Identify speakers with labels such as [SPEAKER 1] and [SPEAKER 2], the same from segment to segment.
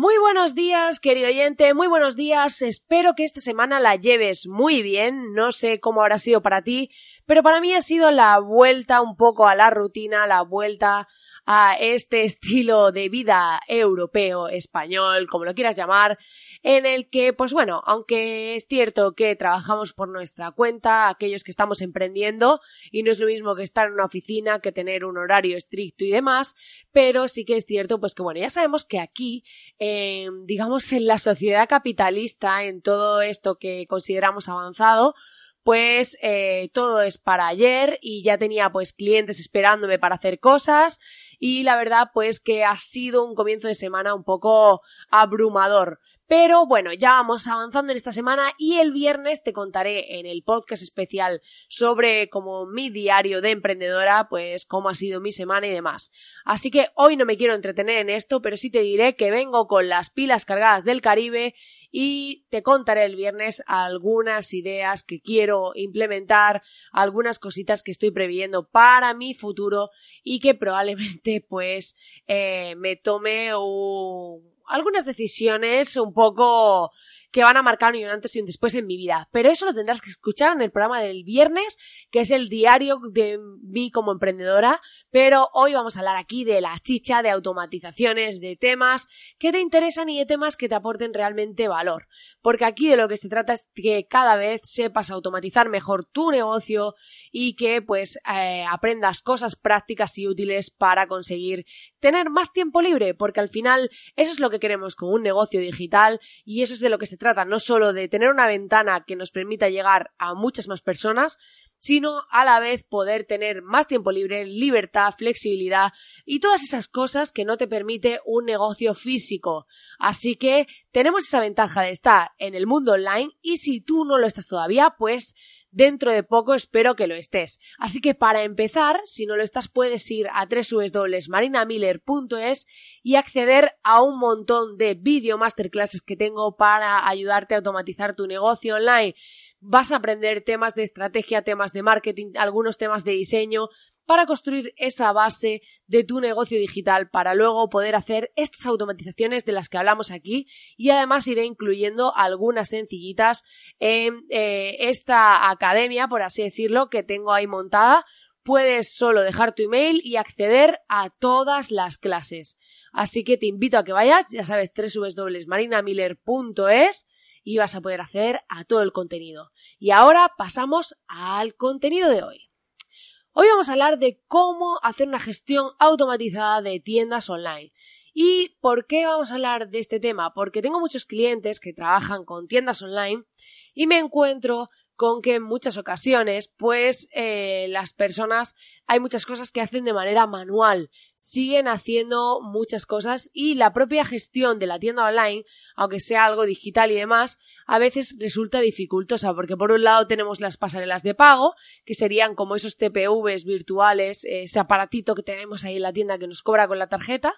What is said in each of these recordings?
[SPEAKER 1] Muy buenos días, querido oyente, muy buenos días. Espero que esta semana la lleves muy bien. No sé cómo habrá sido para ti, pero para mí ha sido la vuelta un poco a la rutina, la vuelta a este estilo de vida europeo, español, como lo quieras llamar, en el que, pues bueno, aunque es cierto que trabajamos por nuestra cuenta, aquellos que estamos emprendiendo, y no es lo mismo que estar en una oficina, que tener un horario estricto y demás, pero sí que es cierto, pues que bueno, ya sabemos que aquí, digamos, en la sociedad capitalista, en todo esto que consideramos avanzado, pues eh, todo es para ayer y ya tenía pues clientes esperándome para hacer cosas y la verdad pues que ha sido un comienzo de semana un poco abrumador. Pero bueno, ya vamos avanzando en esta semana y el viernes te contaré en el podcast especial sobre como mi diario de emprendedora, pues cómo ha sido mi semana y demás. Así que hoy no me quiero entretener en esto, pero sí te diré que vengo con las pilas cargadas del Caribe y te contaré el viernes algunas ideas que quiero implementar, algunas cositas que estoy previendo para mi futuro y que probablemente pues eh, me tome un algunas decisiones un poco que van a marcar un antes y un después en mi vida. Pero eso lo tendrás que escuchar en el programa del viernes, que es el diario de mí como emprendedora. Pero hoy vamos a hablar aquí de la chicha, de automatizaciones, de temas que te interesan y de temas que te aporten realmente valor. Porque aquí de lo que se trata es que cada vez sepas automatizar mejor tu negocio y que pues eh, aprendas cosas prácticas y útiles para conseguir tener más tiempo libre, porque al final eso es lo que queremos con un negocio digital y eso es de lo que se trata, no solo de tener una ventana que nos permita llegar a muchas más personas, sino a la vez poder tener más tiempo libre, libertad, flexibilidad y todas esas cosas que no te permite un negocio físico. Así que tenemos esa ventaja de estar en el mundo online y si tú no lo estás todavía, pues Dentro de poco espero que lo estés. Así que para empezar, si no lo estás, puedes ir a www.marinamiller.es y acceder a un montón de video masterclasses que tengo para ayudarte a automatizar tu negocio online. Vas a aprender temas de estrategia, temas de marketing, algunos temas de diseño, para construir esa base de tu negocio digital para luego poder hacer estas automatizaciones de las que hablamos aquí y además iré incluyendo algunas sencillitas en eh, esta academia, por así decirlo, que tengo ahí montada. Puedes solo dejar tu email y acceder a todas las clases. Así que te invito a que vayas, ya sabes, www.marinamiller.es y vas a poder acceder a todo el contenido. Y ahora pasamos al contenido de hoy. Hoy vamos a hablar de cómo hacer una gestión automatizada de tiendas online. ¿Y por qué vamos a hablar de este tema? Porque tengo muchos clientes que trabajan con tiendas online y me encuentro con que en muchas ocasiones, pues eh, las personas hay muchas cosas que hacen de manera manual, siguen haciendo muchas cosas y la propia gestión de la tienda online, aunque sea algo digital y demás, a veces resulta dificultosa porque por un lado tenemos las pasarelas de pago, que serían como esos TPVs virtuales, ese aparatito que tenemos ahí en la tienda que nos cobra con la tarjeta,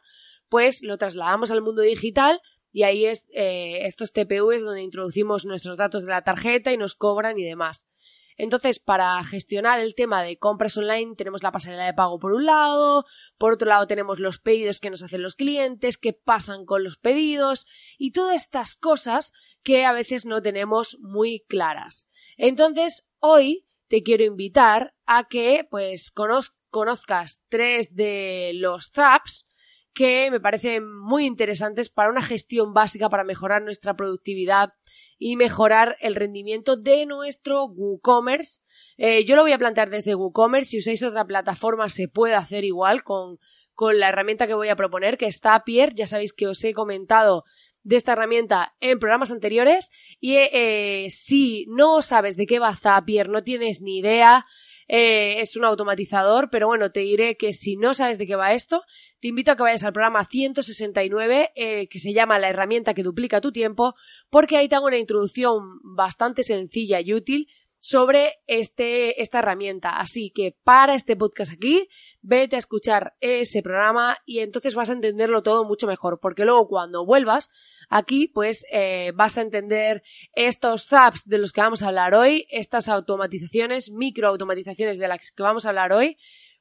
[SPEAKER 1] pues lo trasladamos al mundo digital y ahí es eh, estos TPVs donde introducimos nuestros datos de la tarjeta y nos cobran y demás. Entonces, para gestionar el tema de compras online, tenemos la pasarela de pago por un lado, por otro lado tenemos los pedidos que nos hacen los clientes, qué pasan con los pedidos y todas estas cosas que a veces no tenemos muy claras. Entonces, hoy te quiero invitar a que pues conozcas tres de los zaps que me parecen muy interesantes para una gestión básica para mejorar nuestra productividad y mejorar el rendimiento de nuestro WooCommerce. Eh, yo lo voy a plantear desde WooCommerce. Si usáis otra plataforma se puede hacer igual con, con la herramienta que voy a proponer, que es Zapier. Ya sabéis que os he comentado de esta herramienta en programas anteriores. Y eh, si no sabes de qué va Zapier, no tienes ni idea, Eh, es un automatizador, pero bueno, te diré que si no sabes de qué va esto, te invito a que vayas al programa 169, eh, que se llama La herramienta que duplica tu tiempo, porque ahí te hago una introducción bastante sencilla y útil sobre este, esta herramienta. Así que para este podcast aquí, vete a escuchar ese programa y entonces vas a entenderlo todo mucho mejor, porque luego cuando vuelvas aquí, pues eh, vas a entender estos zaps de los que vamos a hablar hoy, estas automatizaciones, microautomatizaciones de las que vamos a hablar hoy,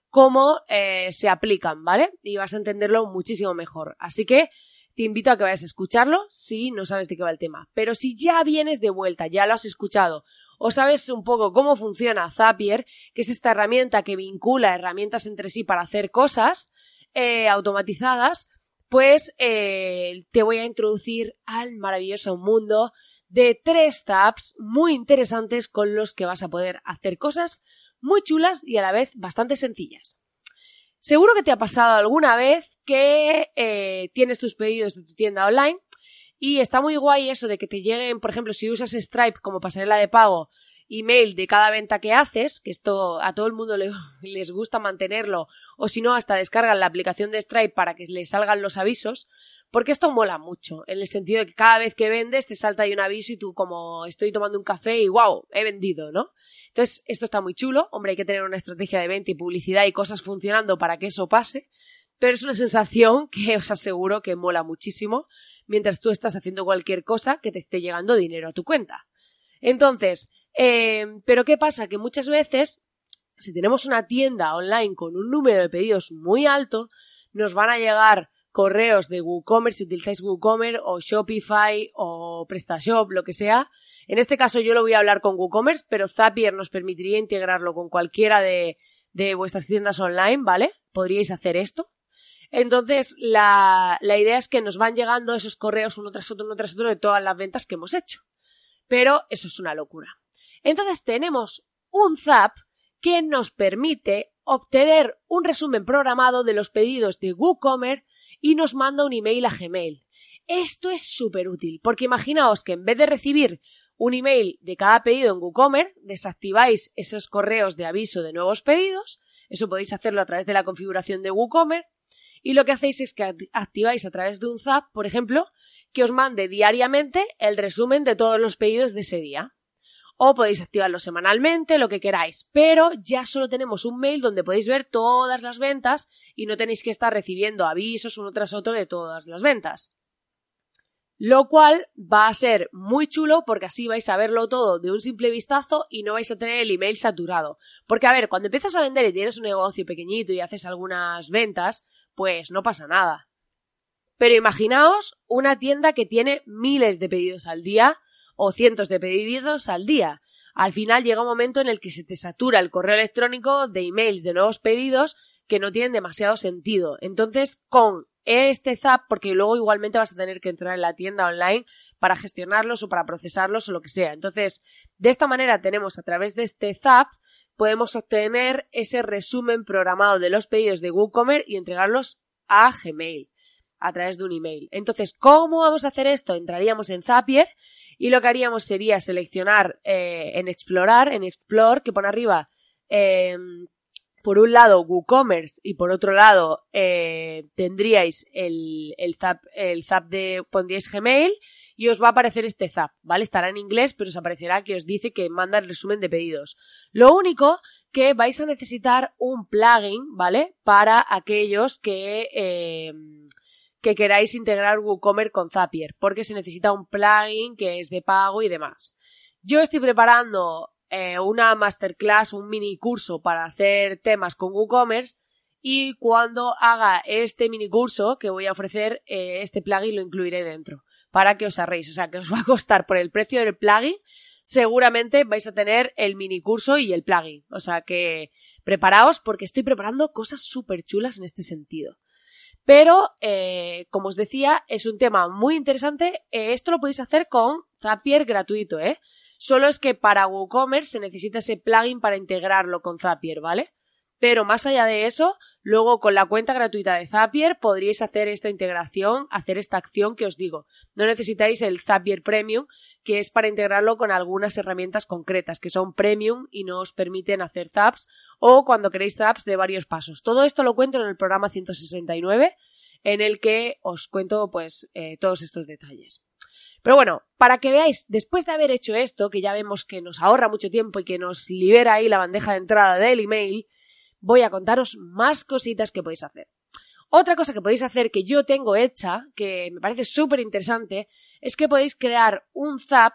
[SPEAKER 1] cómo eh, se aplican, ¿vale? Y vas a entenderlo muchísimo mejor. Así que te invito a que vayas a escucharlo si no sabes de qué va el tema. Pero si ya vienes de vuelta, ya lo has escuchado, o sabes un poco cómo funciona Zapier, que es esta herramienta que vincula herramientas entre sí para hacer cosas eh, automatizadas, pues eh, te voy a introducir al maravilloso mundo de tres tabs muy interesantes con los que vas a poder hacer cosas muy chulas y a la vez bastante sencillas. Seguro que te ha pasado alguna vez que eh, tienes tus pedidos de tu tienda online y está muy guay eso de que te lleguen, por ejemplo, si usas Stripe como pasarela de pago, email de cada venta que haces, que esto a todo el mundo le, les gusta mantenerlo, o si no, hasta descargan la aplicación de Stripe para que les salgan los avisos, porque esto mola mucho, en el sentido de que cada vez que vendes te salta ahí un aviso y tú como estoy tomando un café y wow, he vendido, ¿no? Entonces, esto está muy chulo. Hombre, hay que tener una estrategia de venta y publicidad y cosas funcionando para que eso pase. Pero es una sensación que os aseguro que mola muchísimo mientras tú estás haciendo cualquier cosa que te esté llegando dinero a tu cuenta. Entonces, eh, pero ¿qué pasa? Que muchas veces, si tenemos una tienda online con un número de pedidos muy alto, nos van a llegar correos de WooCommerce, si utilizáis WooCommerce o Shopify o PrestaShop, lo que sea, en este caso yo lo voy a hablar con WooCommerce, pero Zapier nos permitiría integrarlo con cualquiera de, vuestras tiendas online, ¿vale? Podríais hacer esto. Entonces, la, la idea es que nos van llegando esos correos uno tras otro, uno tras otro de todas las ventas que hemos hecho. Pero eso es una locura. Entonces tenemos un Zap que nos permite obtener un resumen programado de los pedidos de WooCommerce y nos manda un email a Gmail. Esto es súper útil, porque imaginaos que en vez de recibir un email de cada pedido en WooCommerce, desactiváis esos correos de aviso de nuevos pedidos, eso podéis hacerlo a través de la configuración de WooCommerce, y lo que hacéis es que activáis a través de un Zap, por ejemplo, que os mande diariamente el resumen de todos los pedidos de ese día. O podéis activarlo semanalmente, lo que queráis, pero ya solo tenemos un mail donde podéis ver todas las ventas y no tenéis que estar recibiendo avisos uno tras otro de todas las ventas lo cual va a ser muy chulo porque así vais a verlo todo de un simple vistazo y no vais a tener el email saturado. Porque a ver, cuando empiezas a vender y tienes un negocio pequeñito y haces algunas ventas, pues no pasa nada. Pero imaginaos una tienda que tiene miles de pedidos al día o cientos de pedidos al día. Al final llega un momento en el que se te satura el correo electrónico de emails de nuevos pedidos que no tienen demasiado sentido. Entonces, con este Zap, porque luego igualmente vas a tener que entrar en la tienda online para gestionarlos o para procesarlos o lo que sea. Entonces, de esta manera tenemos a través de este Zap, podemos obtener ese resumen programado de los pedidos de WooCommerce y entregarlos a Gmail a través de un email. Entonces, ¿cómo vamos a hacer esto? Entraríamos en Zapier y lo que haríamos sería seleccionar eh, en Explorar, en Explore, que pone arriba eh, por un lado WooCommerce y por otro lado eh, tendríais el, el, zap, el zap de, pondríais Gmail y os va a aparecer este zap, ¿vale? Estará en inglés, pero os aparecerá que os dice que manda el resumen de pedidos. Lo único que vais a necesitar un plugin, ¿vale? Para aquellos que, eh, que queráis integrar WooCommerce con Zapier, porque se necesita un plugin que es de pago y demás. Yo estoy preparando eh, una masterclass, un mini curso para hacer temas con WooCommerce y cuando haga este mini curso que voy a ofrecer, eh, este plugin lo incluiré dentro para que os ahorréis. O sea, que os va a costar por el precio del plugin, seguramente vais a tener el mini curso y el plugin. O sea que preparaos porque estoy preparando cosas súper chulas en este sentido. Pero, eh, como os decía, es un tema muy interesante. esto lo podéis hacer con Zapier gratuito, ¿eh? Solo es que para WooCommerce se necesita ese plugin para integrarlo con Zapier, ¿vale? Pero más allá de eso, luego con la cuenta gratuita de Zapier podríais hacer esta integración, hacer esta acción que os digo. No necesitáis el Zapier Premium, que es para integrarlo con algunas herramientas concretas que son premium y no os permiten hacer zaps o cuando queréis zaps de varios pasos. Todo esto lo cuento en el programa 169 en el que os cuento pues eh, todos estos detalles. Pero bueno, para que veáis, después de haber hecho esto, que ya vemos que nos ahorra mucho tiempo y que nos libera ahí la bandeja de entrada del email, voy a contaros más cositas que podéis hacer. Otra cosa que podéis hacer que yo tengo hecha, que me parece súper interesante, es que podéis crear un zap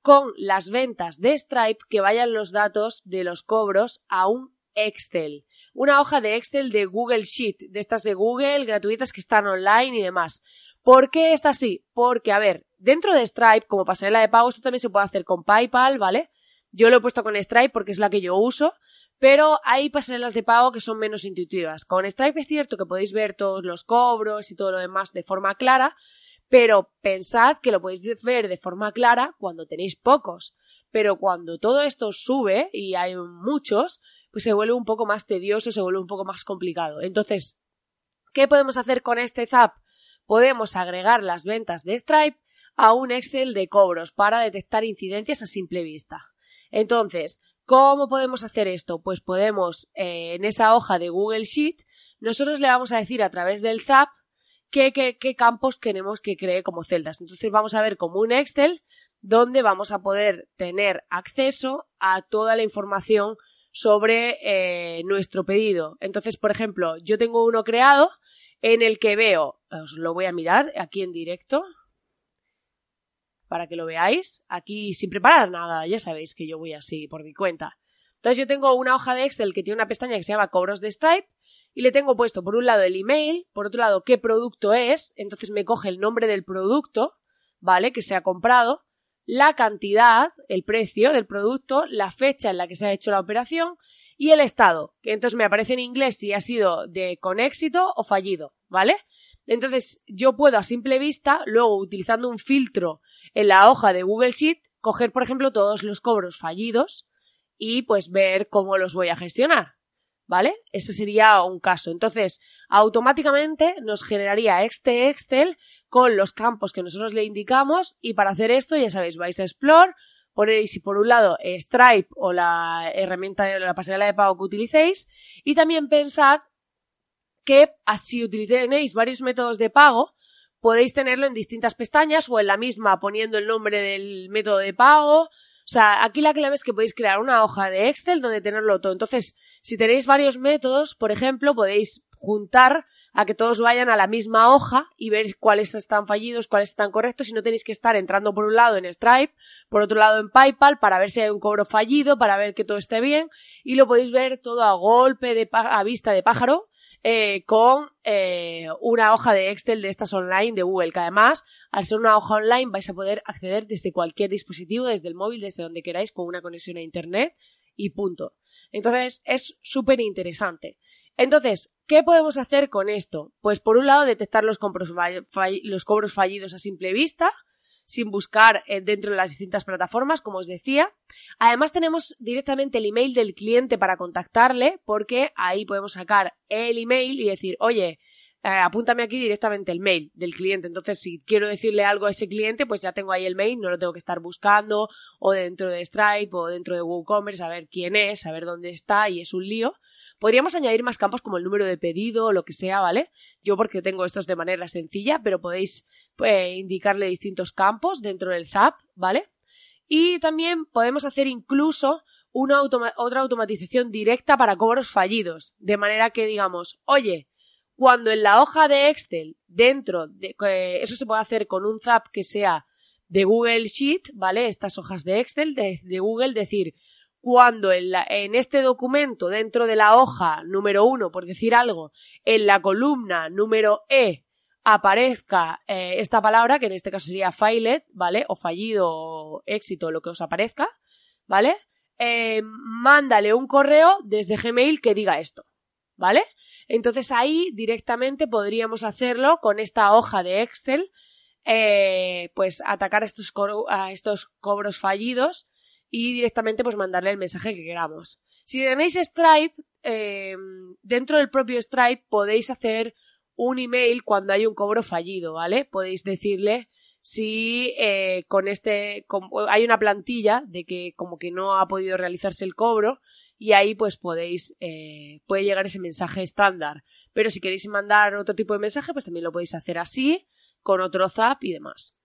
[SPEAKER 1] con las ventas de Stripe que vayan los datos de los cobros a un Excel. Una hoja de Excel de Google Sheet, de estas de Google, gratuitas que están online y demás. ¿Por qué está así? Porque, a ver, dentro de Stripe, como pasarela de pago, esto también se puede hacer con PayPal, ¿vale? Yo lo he puesto con Stripe porque es la que yo uso, pero hay pasarelas de pago que son menos intuitivas. Con Stripe es cierto que podéis ver todos los cobros y todo lo demás de forma clara, pero pensad que lo podéis ver de forma clara cuando tenéis pocos. Pero cuando todo esto sube y hay muchos, pues se vuelve un poco más tedioso, se vuelve un poco más complicado. Entonces, ¿qué podemos hacer con este Zap? Podemos agregar las ventas de Stripe a un Excel de cobros para detectar incidencias a simple vista. Entonces, ¿Cómo podemos hacer esto? Pues podemos, eh, en esa hoja de Google Sheet, nosotros le vamos a decir a través del ZAP qué, qué, campos queremos que cree como celdas. Entonces vamos a ver como un Excel donde vamos a poder tener acceso a toda la información sobre eh, nuestro pedido. Entonces, por ejemplo, yo tengo uno creado en el que veo, os lo voy a mirar aquí en directo, para que lo veáis. Aquí sin preparar nada, ya sabéis que yo voy así por mi cuenta. Entonces yo tengo una hoja de Excel que tiene una pestaña que se llama cobros de Stripe y le tengo puesto por un lado el email, por otro lado qué producto es, entonces me coge el nombre del producto, ¿vale? Que se ha comprado, la cantidad, el precio del producto, la fecha en la que se ha hecho la operación y el estado, que entonces me aparece en inglés si ha sido de con éxito o fallido, ¿vale? Entonces yo puedo a simple vista, luego utilizando un filtro en la hoja de Google Sheet coger, por ejemplo, todos los cobros fallidos y pues ver cómo los voy a gestionar. ¿Vale? Ese sería un caso. Entonces, automáticamente nos generaría este Excel con los campos que nosotros le indicamos y para hacer esto, ya sabéis, vais a Explore, ponéis por un lado Stripe o la herramienta de la pasarela de pago que utilicéis y también pensad que así utilicéis varios métodos de pago, podéis tenerlo en distintas pestañas o en la misma poniendo el nombre del método de pago. O sea, aquí la clave es que podéis crear una hoja de Excel donde tenerlo todo. Entonces, si tenéis varios métodos, por ejemplo, podéis juntar a que todos vayan a la misma hoja y ver cuáles están fallidos, cuáles están correctos y no tenéis que estar entrando por un lado en Stripe, por otro lado en PayPal para ver si hay un cobro fallido, para ver que todo esté bien y lo podéis ver todo a golpe de a vista de pájaro eh, con eh, una hoja de Excel de estas online de Google, que además, al ser una hoja online, vais a poder acceder desde cualquier dispositivo, desde el móvil, desde donde queráis, con una conexión a Internet y punto. Entonces, es súper interesante. Entonces, ¿qué podemos hacer con esto? Pues por un lado, detectar los, los cobros fallidos a simple vista, sin buscar eh, dentro de las distintas plataformas, como os decía. Además tenemos directamente el email del cliente para contactarle, porque ahí podemos sacar el email y decir, oye, eh, apúntame aquí directamente el mail del cliente. Entonces, si quiero decirle algo a ese cliente, pues ya tengo ahí el mail, no lo tengo que estar buscando, o dentro de Stripe, o dentro de WooCommerce, a ver quién es, a ver dónde está, y es un lío. Podríamos añadir más campos como el número de pedido o lo que sea, ¿vale? Yo porque tengo estos de manera sencilla, pero podéis pues, indicarle distintos campos dentro del ZAP, ¿vale? Y también podemos hacer incluso una otra automatización directa para cobros fallidos, de manera que digamos, oye, cuando en la hoja de Excel, dentro de, eso se puede hacer con un ZAP que sea de Google Sheet, ¿vale? Estas hojas de Excel de Google, decir, cuando en, la, en, este documento, dentro de la hoja número uno, por decir algo, en la columna número E, aparezca eh, esta palabra, que en este caso sería failed, ¿vale? O fallido, o éxito, lo que os aparezca, ¿vale? Eh, mándale un correo desde Gmail que diga esto, ¿vale? Entonces ahí directamente podríamos hacerlo con esta hoja de Excel, eh, pues atacar estos, a estos cobros fallidos y directamente pues mandarle el mensaje que queramos. Si tenéis Stripe, dentro del propio Stripe podéis hacer un email cuando hay un cobro fallido, ¿vale? Podéis decirle si eh, con este hay una plantilla de que como que no ha podido realizarse el cobro y ahí pues podéis eh, puede llegar ese mensaje estándar pero si queréis mandar otro tipo de mensaje pues también lo podéis hacer así con otro zap y demás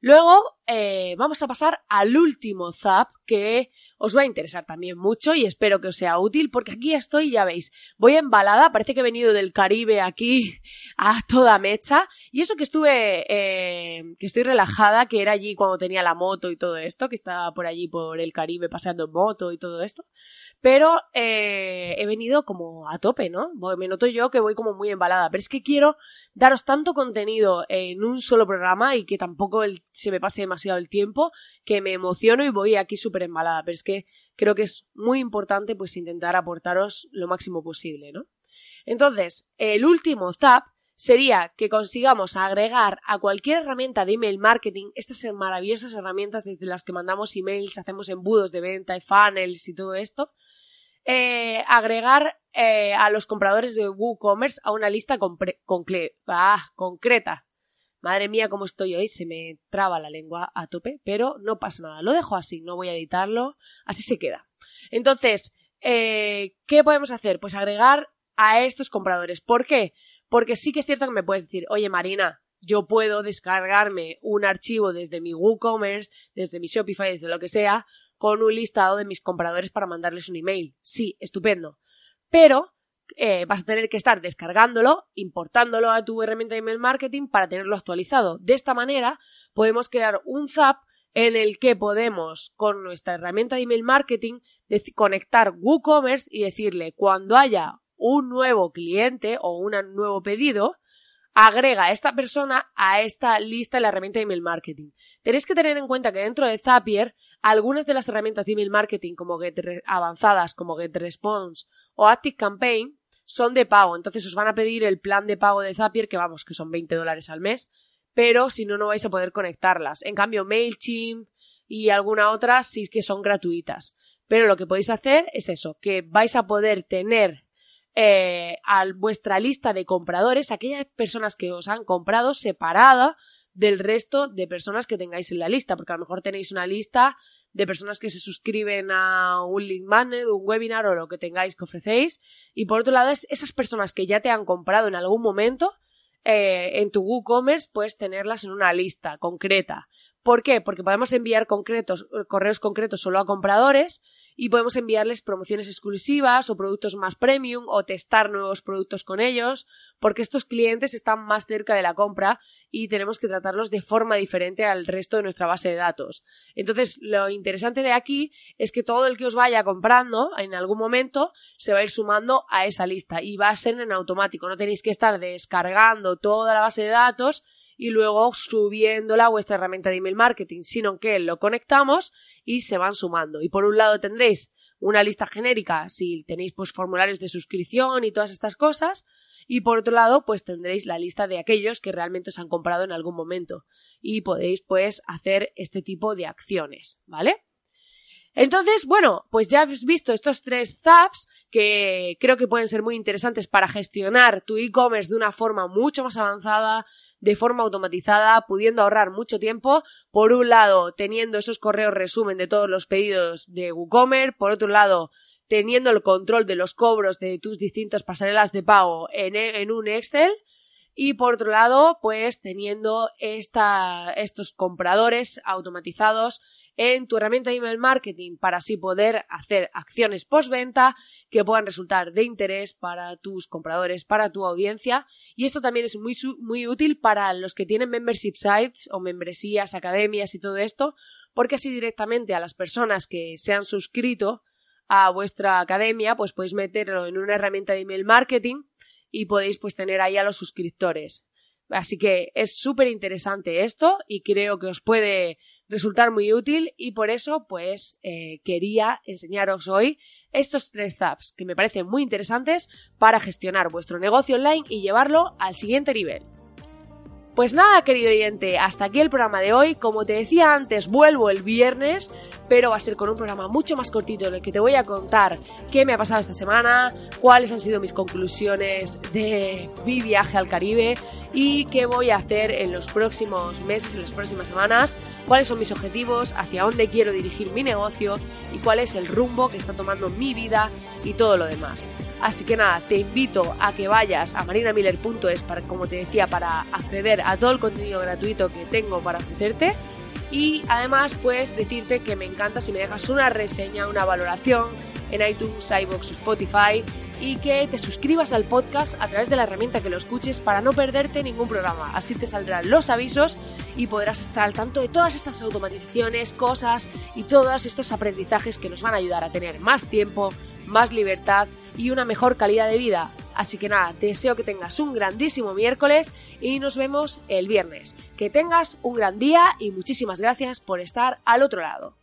[SPEAKER 1] luego eh, vamos a pasar al último zap que os va a interesar también mucho y espero que os sea útil porque aquí estoy, ya veis, voy embalada, parece que he venido del Caribe aquí a toda mecha y eso que estuve, eh, que estoy relajada, que era allí cuando tenía la moto y todo esto, que estaba por allí por el Caribe paseando en moto y todo esto, pero eh, he venido como a tope, ¿no? Me noto yo que voy como muy embalada, pero es que quiero daros tanto contenido en un solo programa y que tampoco se me pase demasiado el tiempo, que me emociono y voy aquí súper embalada, pero es que creo que es muy importante pues intentar aportaros lo máximo posible, ¿no? Entonces, el último zap sería que consigamos agregar a cualquier herramienta de email marketing estas maravillosas herramientas desde las que mandamos emails, hacemos embudos de venta y funnels y todo esto, eh, agregar eh, a los compradores de WooCommerce a una lista ah, concreta. Madre mía, cómo estoy hoy, se me traba la lengua a tope, pero no pasa nada, lo dejo así, no voy a editarlo, así se queda. Entonces, eh, ¿qué podemos hacer? Pues agregar a estos compradores. ¿Por qué? Porque sí que es cierto que me puedes decir, oye Marina, yo puedo descargarme un archivo desde mi WooCommerce, desde mi Shopify, desde lo que sea, con un listado de mis compradores para mandarles un email. Sí, estupendo. Pero eh, vas a tener que estar descargándolo, importándolo a tu herramienta de email marketing para tenerlo actualizado. De esta manera podemos crear un zap en el que podemos, con nuestra herramienta de email marketing, conectar WooCommerce y decirle cuando haya un nuevo cliente o un nuevo pedido, agrega a esta persona a esta lista de la herramienta de email marketing. Tenéis que tener en cuenta que dentro de Zapier algunas de las herramientas de email marketing como Get avanzadas como GetResponse o ActiveCampaign son de pago, entonces os van a pedir el plan de pago de Zapier que vamos, que son 20 dólares al mes, pero si no no vais a poder conectarlas. En cambio Mailchimp y alguna otra sí que son gratuitas. Pero lo que podéis hacer es eso, que vais a poder tener eh, a vuestra lista de compradores aquellas personas que os han comprado separada del resto de personas que tengáis en la lista, porque a lo mejor tenéis una lista de personas que se suscriben a un link magnet, un webinar o lo que tengáis que ofrecéis, y por otro lado es esas personas que ya te han comprado en algún momento eh, en tu WooCommerce, puedes tenerlas en una lista concreta. ¿Por qué? Porque podemos enviar concretos, correos concretos solo a compradores y podemos enviarles promociones exclusivas o productos más premium o testar nuevos productos con ellos, porque estos clientes están más cerca de la compra y tenemos que tratarlos de forma diferente al resto de nuestra base de datos. Entonces, lo interesante de aquí es que todo el que os vaya comprando en algún momento se va a ir sumando a esa lista y va a ser en automático. No tenéis que estar descargando toda la base de datos y luego subiéndola a vuestra herramienta de email marketing, sino que lo conectamos y se van sumando. Y por un lado tendréis una lista genérica si tenéis pues formularios de suscripción y todas estas cosas y por otro lado pues tendréis la lista de aquellos que realmente os han comprado en algún momento y podéis pues hacer este tipo de acciones, ¿vale? Entonces, bueno, pues ya habéis visto estos tres zaps que creo que pueden ser muy interesantes para gestionar tu e-commerce de una forma mucho más avanzada, de forma automatizada, pudiendo ahorrar mucho tiempo. Por un lado, teniendo esos correos resumen de todos los pedidos de WooCommerce. Por otro lado, teniendo el control de los cobros de tus distintas pasarelas de pago en, en un Excel. Y por otro lado, pues teniendo esta, estos compradores automatizados en tu herramienta de email marketing para así poder hacer acciones postventa que puedan resultar de interés para tus compradores, para tu audiencia. Y esto también es muy, muy útil para los que tienen membership sites o membresías, academias y todo esto, porque así directamente a las personas que se han suscrito a vuestra academia, pues podéis meterlo en una herramienta de email marketing y podéis pues tener ahí a los suscriptores. Así que es súper interesante esto y creo que os puede resultar muy útil y por eso pues eh, quería enseñaros hoy estos tres zaps que me parecen muy interesantes para gestionar vuestro negocio online y llevarlo al siguiente nivel. Pues nada, querido oyente, hasta aquí el programa de hoy. Como te decía antes, vuelvo el viernes, pero va a ser con un programa mucho más cortito en el que te voy a contar qué me ha pasado esta semana, cuáles han sido mis conclusiones de mi viaje al Caribe y qué voy a hacer en los próximos meses, en las próximas semanas, cuáles son mis objetivos, hacia dónde quiero dirigir mi negocio y cuál es el rumbo que está tomando mi vida y todo lo demás. Así que nada, te invito a que vayas a marinamiller.es para, como te decía, para acceder a todo el contenido gratuito que tengo para ofrecerte. Y además, pues decirte que me encanta si me dejas una reseña, una valoración en iTunes, iBox o Spotify y que te suscribas al podcast a través de la herramienta que lo escuches para no perderte ningún programa. Así te saldrán los avisos y podrás estar al tanto de todas estas automatizaciones, cosas y todos estos aprendizajes que nos van a ayudar a tener más tiempo, más libertad y una mejor calidad de vida. Así que nada, deseo que tengas un grandísimo miércoles y nos vemos el viernes. Que tengas un gran día y muchísimas gracias por estar al otro lado.